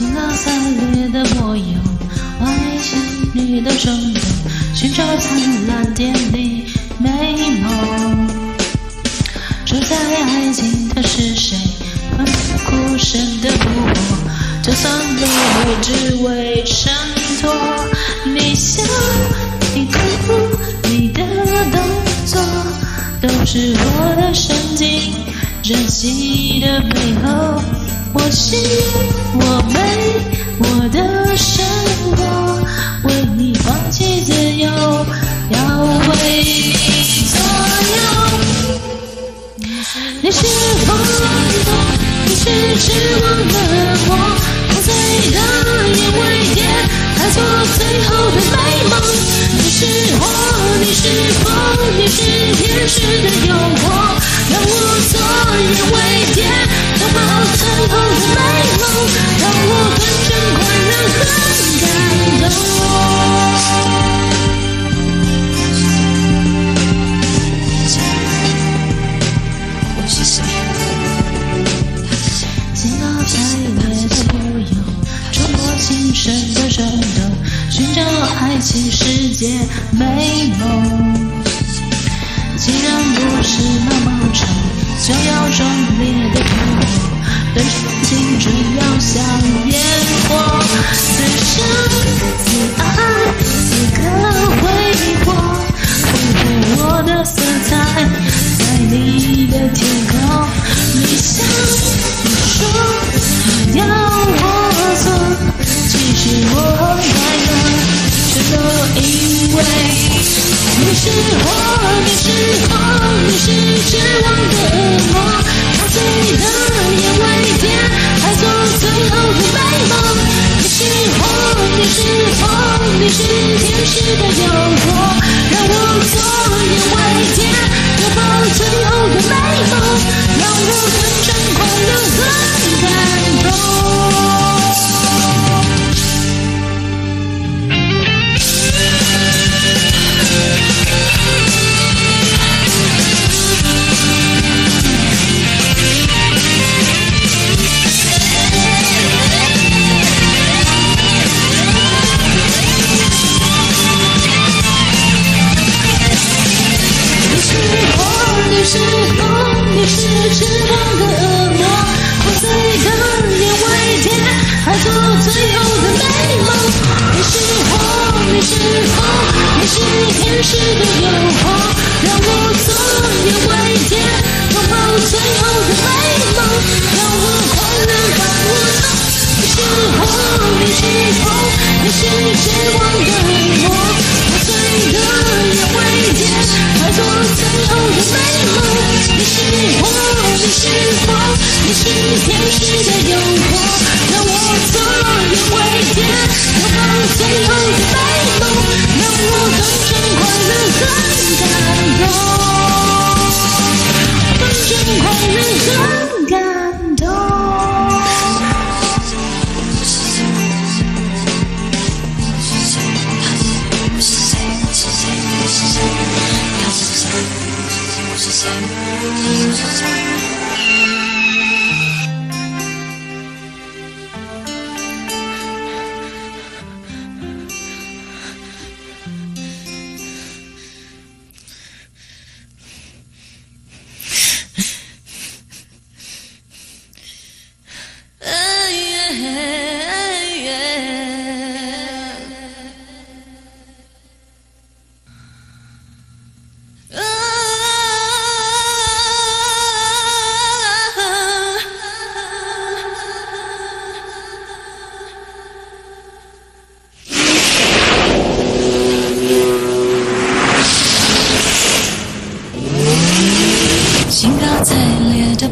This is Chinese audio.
情狂色烈的模样，唤醒你的双手，寻找灿烂天地美梦。住在爱情的是谁？奋不顾身的扑火，就算落败只为衬托你笑，你哭，你的动作，都是我的神经，珍惜的背后，我心，我。我的生活，为你放弃自由，要为你左右。你是风，你是痴妄的我，破碎的眼为点，开作最后的美梦。你是火，你是风，你是天使的诱惑。让我做眼为深的，寻找爱情世界美梦。既然不是那么长，就要壮烈的扑火，奔向青春要像烟火，此生此爱此刻挥霍，挥霍我的色彩，在你的天空，你是火，你是风，你是痴望的恶魔，破碎的眼尾点，还做最后的美梦。你是火，你是风，你是天使的诱惑，让我做眼尾点，拥抱最后的是痴妄的恶魔，破碎的眼为点，爱做最后的美梦。你是火，你是风，你是天使的诱惑，让我做眼为点，拥抱最后的美梦，让我纯真快乐很感动，纯真快乐很是相遇，是成。